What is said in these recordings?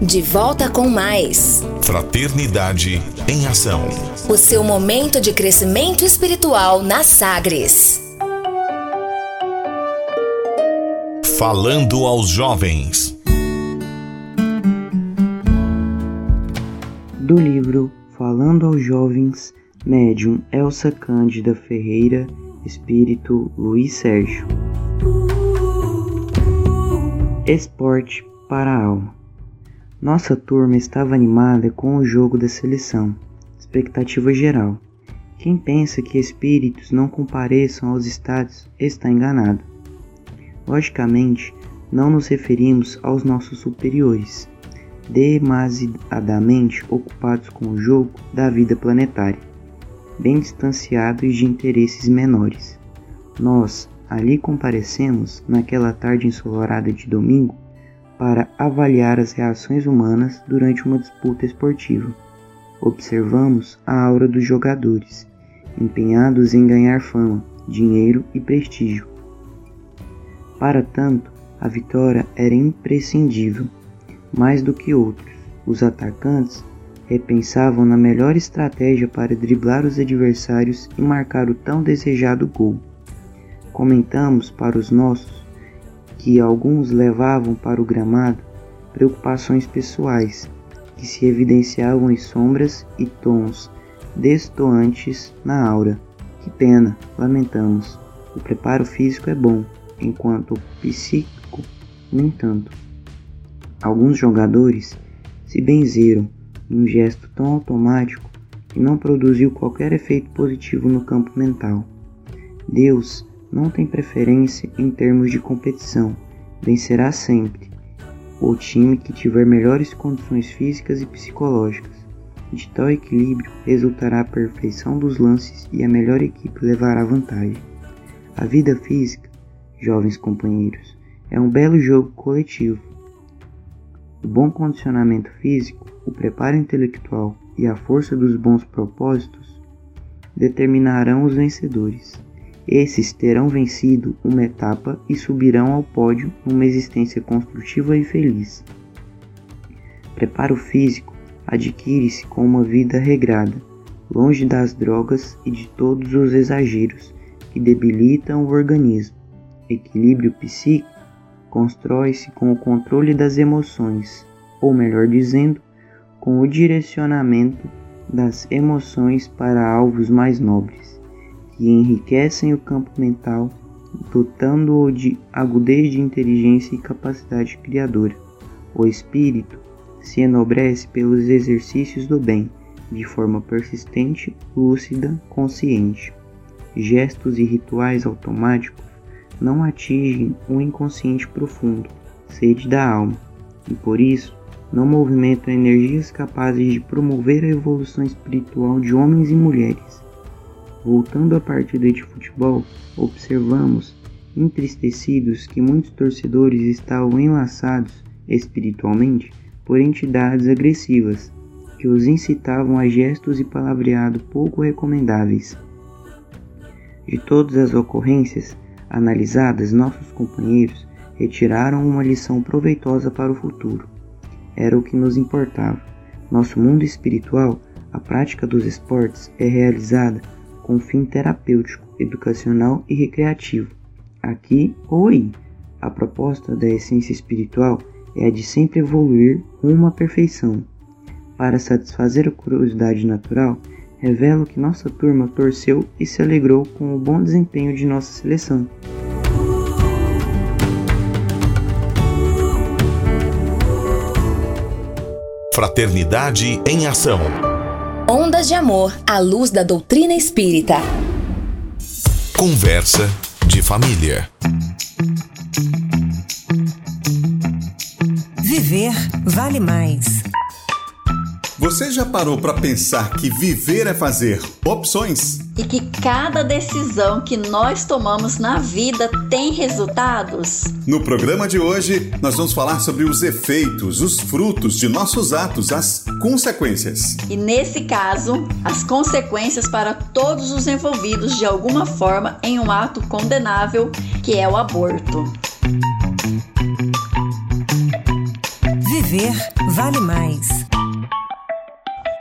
De volta com mais. Fraternidade em Ação. O seu momento de crescimento espiritual na Sagres. Falando aos jovens. Do livro Falando aos Jovens, médium Elsa Cândida Ferreira, espírito Luiz Sérgio. Esporte para a alma. Nossa turma estava animada com o jogo da seleção. Expectativa geral. Quem pensa que espíritos não compareçam aos estádios está enganado. Logicamente, não nos referimos aos nossos superiores, demasiadamente ocupados com o jogo da vida planetária, bem distanciados de interesses menores. Nós, Ali comparecemos naquela tarde ensolarada de domingo para avaliar as reações humanas durante uma disputa esportiva. Observamos a aura dos jogadores, empenhados em ganhar fama, dinheiro e prestígio. Para tanto, a vitória era imprescindível. Mais do que outros, os atacantes repensavam na melhor estratégia para driblar os adversários e marcar o tão desejado gol. Comentamos para os nossos que alguns levavam para o gramado preocupações pessoais que se evidenciavam em sombras e tons destoantes na aura. Que pena, lamentamos. O preparo físico é bom, enquanto o psíquico nem tanto. Alguns jogadores se benzeram num gesto tão automático que não produziu qualquer efeito positivo no campo mental. Deus não tem preferência em termos de competição, vencerá sempre o time que tiver melhores condições físicas e psicológicas. De tal equilíbrio resultará a perfeição dos lances e a melhor equipe levará vantagem. A vida física, jovens companheiros, é um belo jogo coletivo. O bom condicionamento físico, o preparo intelectual e a força dos bons propósitos determinarão os vencedores. Esses terão vencido uma etapa e subirão ao pódio numa existência construtiva e feliz. Preparo físico adquire-se com uma vida regrada, longe das drogas e de todos os exageros que debilitam o organismo. Equilíbrio psíquico constrói-se com o controle das emoções, ou melhor dizendo, com o direcionamento das emoções para alvos mais nobres que enriquecem o campo mental, dotando-o de agudez de inteligência e capacidade criadora. O espírito se enobrece pelos exercícios do bem, de forma persistente, lúcida, consciente. Gestos e rituais automáticos não atingem o inconsciente profundo, sede da alma, e por isso não movimentam energias capazes de promover a evolução espiritual de homens e mulheres Voltando à partida de futebol, observamos entristecidos que muitos torcedores estavam enlaçados espiritualmente por entidades agressivas que os incitavam a gestos e palavreado pouco recomendáveis. De todas as ocorrências analisadas, nossos companheiros retiraram uma lição proveitosa para o futuro. Era o que nos importava. Nosso mundo espiritual, a prática dos esportes é realizada com fim terapêutico, educacional e recreativo, aqui aí. A proposta da essência espiritual é a de sempre evoluir rumo à perfeição. Para satisfazer a curiosidade natural, revelo que nossa turma torceu e se alegrou com o bom desempenho de nossa seleção. Fraternidade em Ação. Ondas de Amor à luz da doutrina espírita. Conversa de família. Viver vale mais. Você já parou para pensar que viver é fazer opções? E que cada decisão que nós tomamos na vida tem resultados? No programa de hoje, nós vamos falar sobre os efeitos, os frutos de nossos atos, as consequências. E nesse caso, as consequências para todos os envolvidos de alguma forma em um ato condenável, que é o aborto. Viver vale mais.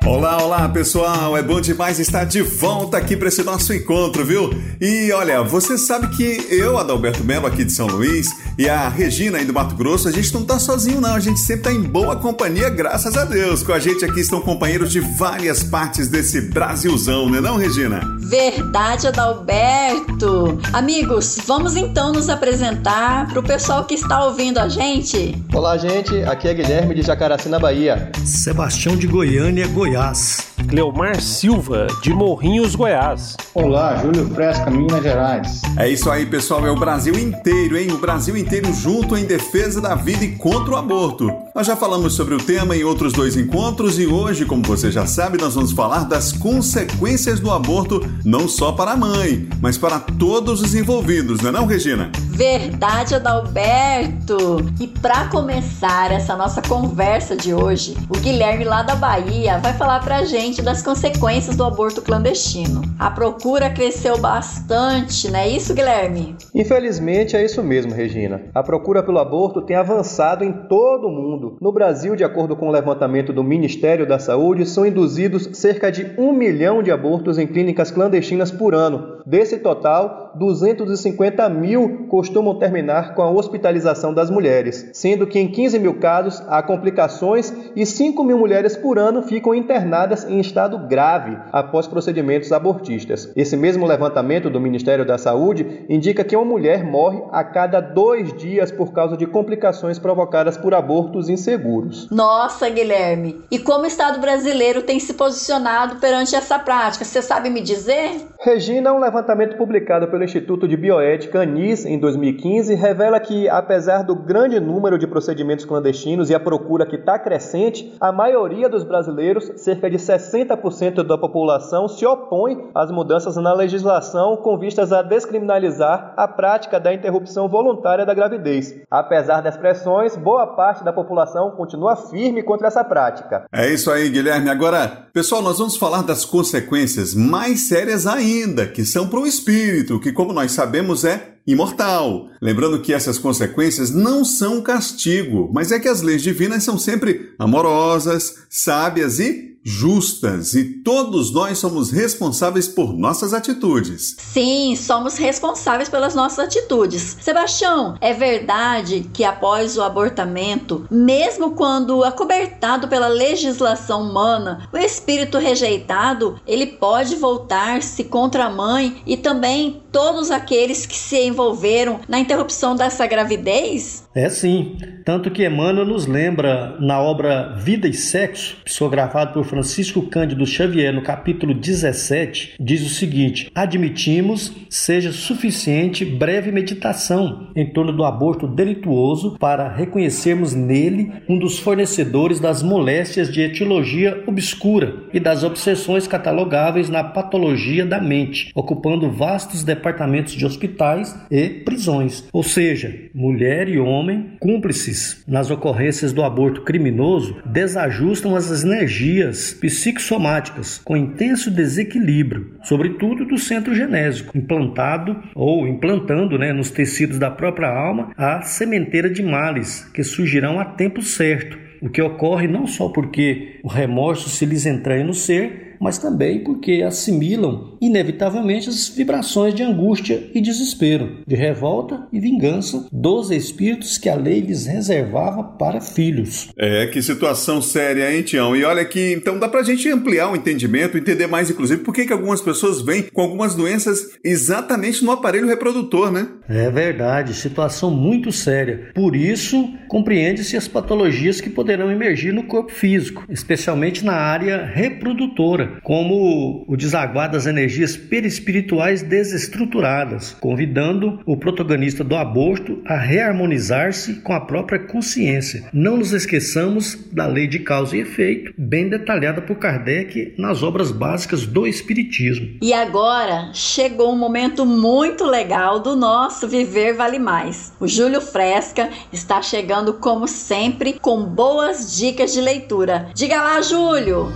Olá, olá pessoal, é bom demais estar de volta aqui para esse nosso encontro, viu? E olha, você sabe que eu, Adalberto Melo, aqui de São Luís, e a Regina aí do Mato Grosso, a gente não tá sozinho não, a gente sempre tá em boa companhia, graças a Deus. Com a gente aqui estão companheiros de várias partes desse Brasilzão, né não, Regina? Verdade, Adalberto. Amigos, vamos então nos apresentar para o pessoal que está ouvindo a gente. Olá, gente, aqui é Guilherme de Jacaraci, na Bahia. Sebastião de Goiânia, Goiás. Goiás. Cleomar Silva, de Morrinhos, Goiás. Olá, Júlio Fresca, Minas Gerais. É isso aí, pessoal, é o Brasil inteiro, hein? O Brasil inteiro junto em defesa da vida e contra o aborto. Nós já falamos sobre o tema em outros dois encontros e hoje, como você já sabe, nós vamos falar das consequências do aborto, não só para a mãe, mas para todos os envolvidos, não é não, Regina? Verdade, Adalberto! E para começar essa nossa conversa de hoje, o Guilherme lá da Bahia vai falar pra gente das consequências do aborto clandestino. A procura cresceu bastante, não é isso, Guilherme? Infelizmente é isso mesmo, Regina. A procura pelo aborto tem avançado em todo o mundo. No Brasil, de acordo com o levantamento do Ministério da Saúde, são induzidos cerca de um milhão de abortos em clínicas clandestinas por ano. Desse total, 250 mil costumam terminar com a hospitalização das mulheres, sendo que em 15 mil casos há complicações e 5 mil mulheres por ano ficam internadas em estado grave após procedimentos abortistas. Esse mesmo levantamento do Ministério da Saúde indica que uma mulher morre a cada dois dias por causa de complicações provocadas por abortos inseguros. Nossa, Guilherme! E como o Estado brasileiro tem se posicionado perante essa prática? Você sabe me dizer? Regina, um levantamento publicado pelo Instituto de Bioética ANIS em 2015 revela que, apesar do grande número de procedimentos clandestinos e a procura que está crescente, a maioria dos brasileiros, cerca de 60% da população, se opõe às mudanças na legislação com vistas a descriminalizar a prática da interrupção voluntária da gravidez. Apesar das pressões, boa parte da população continua firme contra essa prática. É isso aí, Guilherme. Agora, pessoal, nós vamos falar das consequências mais sérias ainda, que são para o espírito, que, como nós sabemos, é imortal. Lembrando que essas consequências não são castigo, mas é que as leis divinas são sempre amorosas, sábias e justas e todos nós somos responsáveis por nossas atitudes. Sim, somos responsáveis pelas nossas atitudes. Sebastião, é verdade que após o abortamento, mesmo quando acobertado pela legislação humana, o espírito rejeitado, ele pode voltar-se contra a mãe e também todos aqueles que se envolveram na interrupção dessa gravidez? É sim, tanto que Emmanuel nos lembra na obra Vida e Sexo, psicografado por Francisco Cândido Xavier, no capítulo 17, diz o seguinte: Admitimos seja suficiente breve meditação em torno do aborto delituoso para reconhecermos nele um dos fornecedores das moléstias de etiologia obscura e das obsessões catalogáveis na patologia da mente, ocupando vastos departamentos de hospitais e prisões. Ou seja, mulher e homem, cúmplices nas ocorrências do aborto criminoso, desajustam as energias psicossomáticas com intenso desequilíbrio, sobretudo do centro genésico, implantado ou implantando né, nos tecidos da própria alma a sementeira de males que surgirão a tempo certo. O que ocorre não só porque o remorso se lhes entranha no ser, mas também porque assimilam inevitavelmente as vibrações de angústia e desespero, de revolta e vingança dos espíritos que a lei lhes reservava para filhos. É, que situação séria, hein, Tião? E olha que então dá pra gente ampliar o entendimento, entender mais, inclusive, por que, que algumas pessoas vêm com algumas doenças exatamente no aparelho reprodutor, né? É verdade, situação muito séria. Por isso, compreende-se as patologias que poderão emergir no corpo físico, especialmente na área reprodutora como o desaguar das energias perispirituais desestruturadas, convidando o protagonista do aborto a reharmonizar-se com a própria consciência. Não nos esqueçamos da lei de causa e efeito, bem detalhada por Kardec nas obras básicas do Espiritismo. E agora chegou um momento muito legal do nosso Viver Vale Mais. O Júlio Fresca está chegando, como sempre, com boas dicas de leitura. Diga lá, Júlio!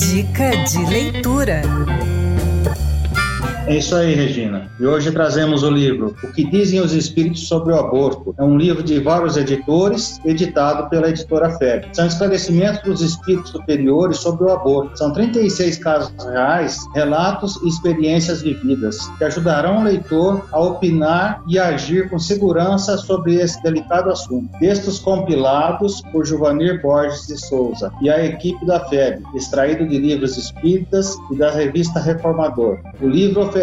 Dica de leitura. É isso aí, Regina. E hoje trazemos o livro O que dizem os espíritos sobre o aborto. É um livro de vários editores, editado pela editora FEB. São esclarecimentos dos espíritos superiores sobre o aborto. São 36 casos reais, relatos e experiências vividas, que ajudarão o leitor a opinar e agir com segurança sobre esse delicado assunto. Textos compilados por Giovanir Borges de Souza e a equipe da FEB, extraído de livros espíritas e da revista Reformador. O livro oferece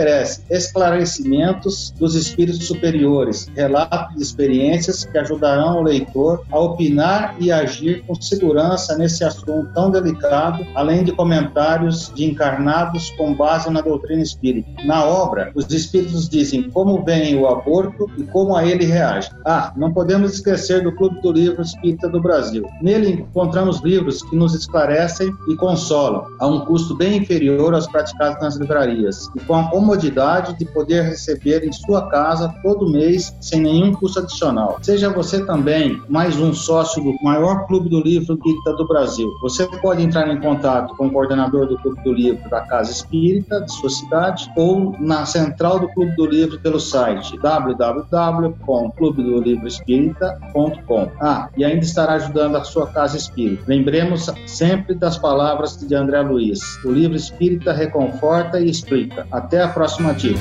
esclarecimentos dos espíritos superiores, relatos de experiências que ajudarão o leitor a opinar e agir com segurança nesse assunto tão delicado, além de comentários de encarnados com base na doutrina espírita. Na obra, os espíritos dizem como veem o aborto e como a ele reagem. Ah, não podemos esquecer do Clube do Livro Espírita do Brasil. Nele encontramos livros que nos esclarecem e consolam, a um custo bem inferior aos praticados nas livrarias, e com a comodidade de poder receber em sua casa todo mês sem nenhum custo adicional. Seja você também mais um sócio do maior clube do livro espírita do Brasil. Você pode entrar em contato com o coordenador do Clube do Livro da Casa Espírita de sua cidade ou na central do Clube do Livro pelo site www.clubedolivroespírita.com. Ah, e ainda estará ajudando a sua casa espírita. Lembremos sempre das palavras de André Luiz. O livro espírita reconforta e explica. Até a próxima dica.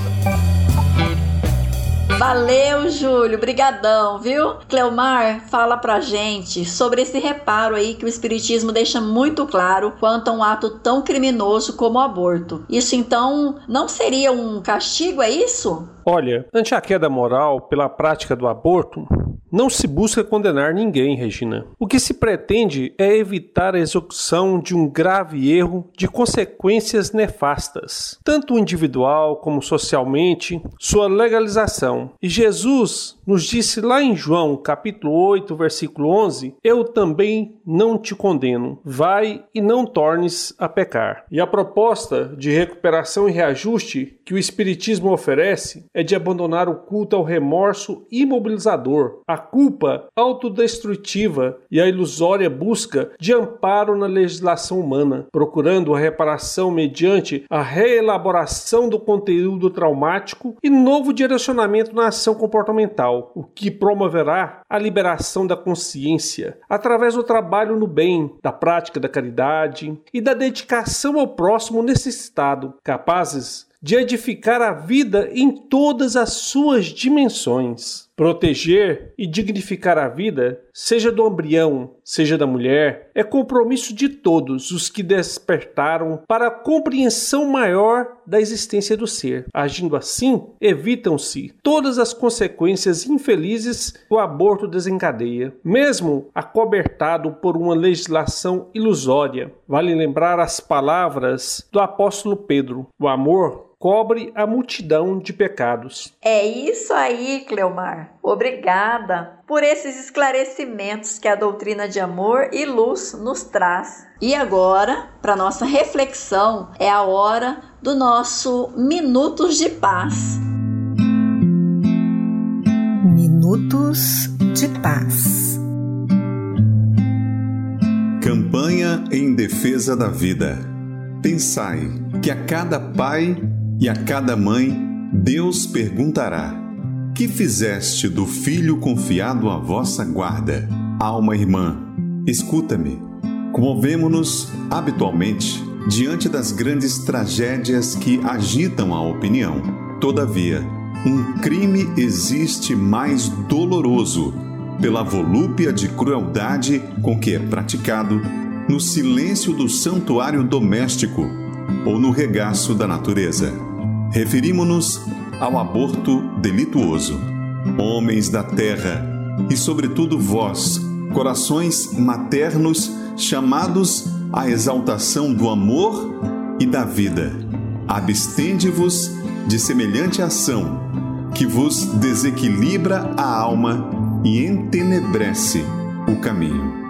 Valeu, Júlio, brigadão, viu? Cleomar, fala pra gente sobre esse reparo aí que o espiritismo deixa muito claro quanto a um ato tão criminoso como o aborto. Isso então não seria um castigo, é isso? Olha, ante a queda moral pela prática do aborto, não se busca condenar ninguém, Regina. O que se pretende é evitar a execução de um grave erro de consequências nefastas, tanto individual como socialmente, sua legalização. E Jesus nos disse lá em João, capítulo 8, versículo 11: Eu também não te condeno. Vai e não tornes a pecar. E a proposta de recuperação e reajuste que o Espiritismo oferece é de abandonar o culto ao remorso imobilizador, a culpa autodestrutiva e a ilusória busca de amparo na legislação humana, procurando a reparação mediante a reelaboração do conteúdo traumático e novo direcionamento na ação comportamental, o que promoverá a liberação da consciência através do trabalho no bem, da prática da caridade e da dedicação ao próximo necessitado, capazes de edificar a vida em todas as suas dimensões. Proteger e dignificar a vida, seja do embrião, seja da mulher, é compromisso de todos os que despertaram para a compreensão maior da existência do ser. Agindo assim, evitam-se todas as consequências infelizes que o aborto desencadeia, mesmo acobertado por uma legislação ilusória. Vale lembrar as palavras do apóstolo Pedro: o amor cobre a multidão de pecados. É isso aí, Cleomar. Obrigada por esses esclarecimentos que a doutrina de amor e luz nos traz. E agora, para nossa reflexão, é a hora do nosso Minutos de Paz. Minutos de Paz. Campanha em defesa da vida. Pensai que a cada pai e a cada mãe, Deus perguntará: Que fizeste do filho confiado à vossa guarda? Alma irmã, escuta-me. Comovemo-nos habitualmente diante das grandes tragédias que agitam a opinião. Todavia, um crime existe mais doloroso pela volúpia de crueldade com que é praticado no silêncio do santuário doméstico ou no regaço da natureza. Referimos-nos ao aborto delituoso. Homens da terra, e sobretudo vós, corações maternos chamados à exaltação do amor e da vida, abstende-vos de semelhante ação que vos desequilibra a alma e entenebrece o caminho.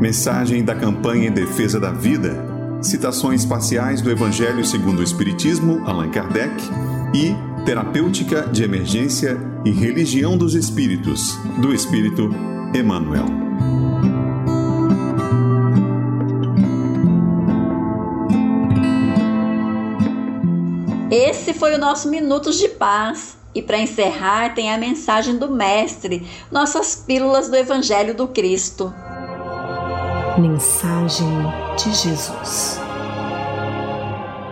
Mensagem da campanha em defesa da vida citações parciais do Evangelho segundo o Espiritismo, Allan Kardec, e Terapêutica de Emergência e Religião dos Espíritos, do Espírito Emmanuel. Esse foi o nosso Minutos de Paz. E para encerrar, tem a mensagem do Mestre, nossas pílulas do Evangelho do Cristo. Mensagem de Jesus.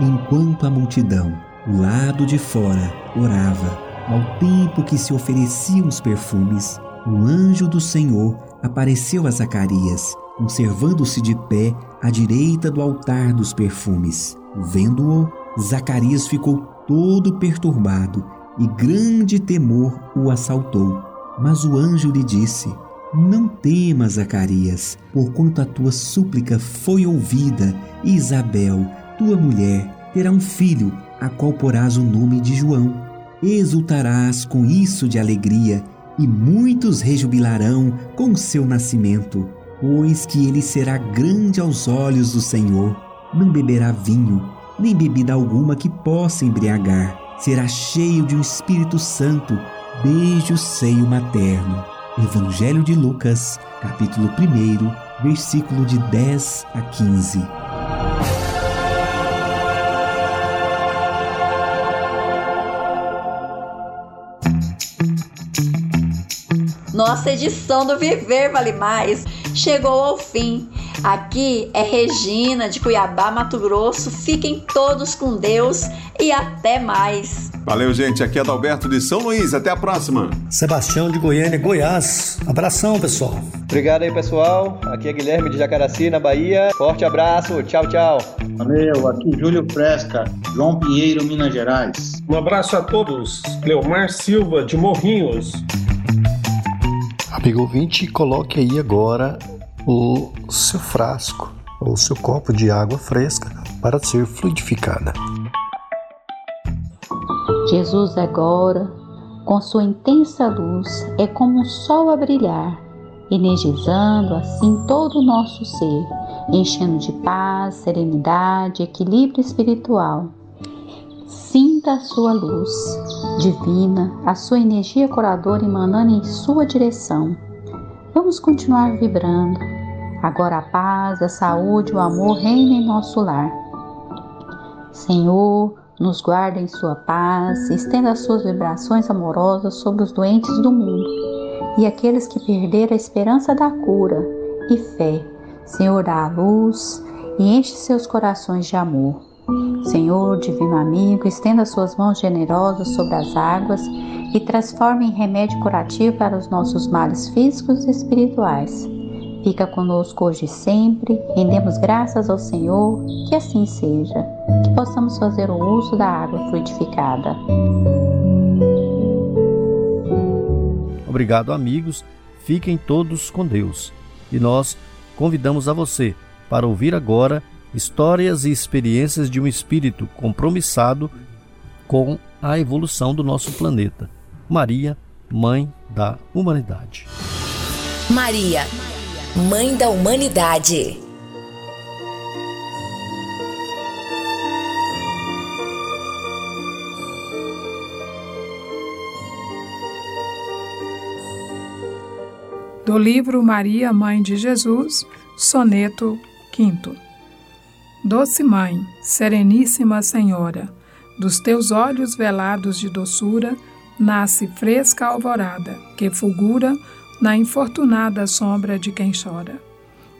Enquanto a multidão, do lado de fora, orava, ao tempo que se ofereciam os perfumes, o anjo do Senhor apareceu a Zacarias, conservando-se de pé à direita do altar dos perfumes. Vendo-o, Zacarias ficou todo perturbado e grande temor o assaltou. Mas o anjo lhe disse: Não temas, Zacarias, porquanto a tua súplica foi ouvida, e Isabel, tua mulher, terá um filho, a qual porás o nome de João. Exultarás com isso de alegria, e muitos rejubilarão com o seu nascimento, pois que ele será grande aos olhos do Senhor. Não beberá vinho, nem bebida alguma que possa embriagar será cheio de um Espírito Santo desde o seio materno. Evangelho de Lucas, capítulo 1, versículo de 10 a 15. Nossa edição do Viver Vale Mais chegou ao fim. Aqui é Regina de Cuiabá, Mato Grosso. Fiquem todos com Deus e até mais. Valeu, gente. Aqui é Adalberto de São Luís. Até a próxima. Sebastião de Goiânia, Goiás. Abração, pessoal. Obrigado aí, pessoal. Aqui é Guilherme de Jacaraci, na Bahia. Forte abraço. Tchau, tchau. Valeu. Aqui Júlio Fresca, João Pinheiro, Minas Gerais. Um abraço a todos. Cleomar Silva de Morrinhos. Amigo ouvinte, coloque aí agora o seu frasco ou seu copo de água fresca para ser fluidificada. Jesus agora, com sua intensa luz, é como um sol a brilhar, energizando assim todo o nosso ser, enchendo de paz, serenidade, equilíbrio espiritual. Sinta a sua luz divina, a sua energia curadora emanando em sua direção. Vamos continuar vibrando. Agora a paz, a saúde, o amor reinem em nosso lar. Senhor, nos guarda em sua paz, estenda as suas vibrações amorosas sobre os doentes do mundo e aqueles que perderam a esperança da cura e fé. Senhor, dá a luz e enche seus corações de amor. Senhor, divino amigo, estenda suas mãos generosas sobre as águas e transforme em remédio curativo para os nossos males físicos e espirituais. Fica conosco hoje e sempre, rendemos graças ao Senhor, que assim seja, que possamos fazer o uso da água fluidificada. Obrigado, amigos. Fiquem todos com Deus. E nós convidamos a você para ouvir agora histórias e experiências de um espírito compromissado com a evolução do nosso planeta. Maria, Mãe da Humanidade. Maria, Mãe da Humanidade. Do livro Maria, Mãe de Jesus, soneto 5. Doce Mãe, Sereníssima Senhora, dos teus olhos velados de doçura, nasce fresca alvorada, que fulgura na infortunada sombra de quem chora.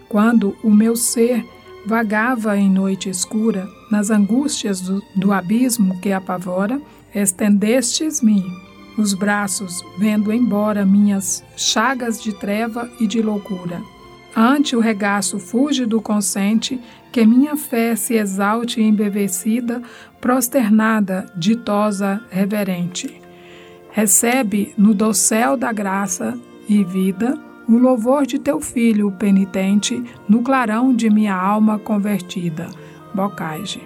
Quando o meu ser vagava em noite escura, nas angústias do, do abismo que apavora, estendestes-me os braços, vendo embora minhas chagas de treva e de loucura. Ante o regaço fúlgido consente, que minha fé se exalte embevecida, prosternada, ditosa, reverente. Recebe no dossel da graça e vida o louvor de teu filho penitente no clarão de minha alma convertida. Bocage.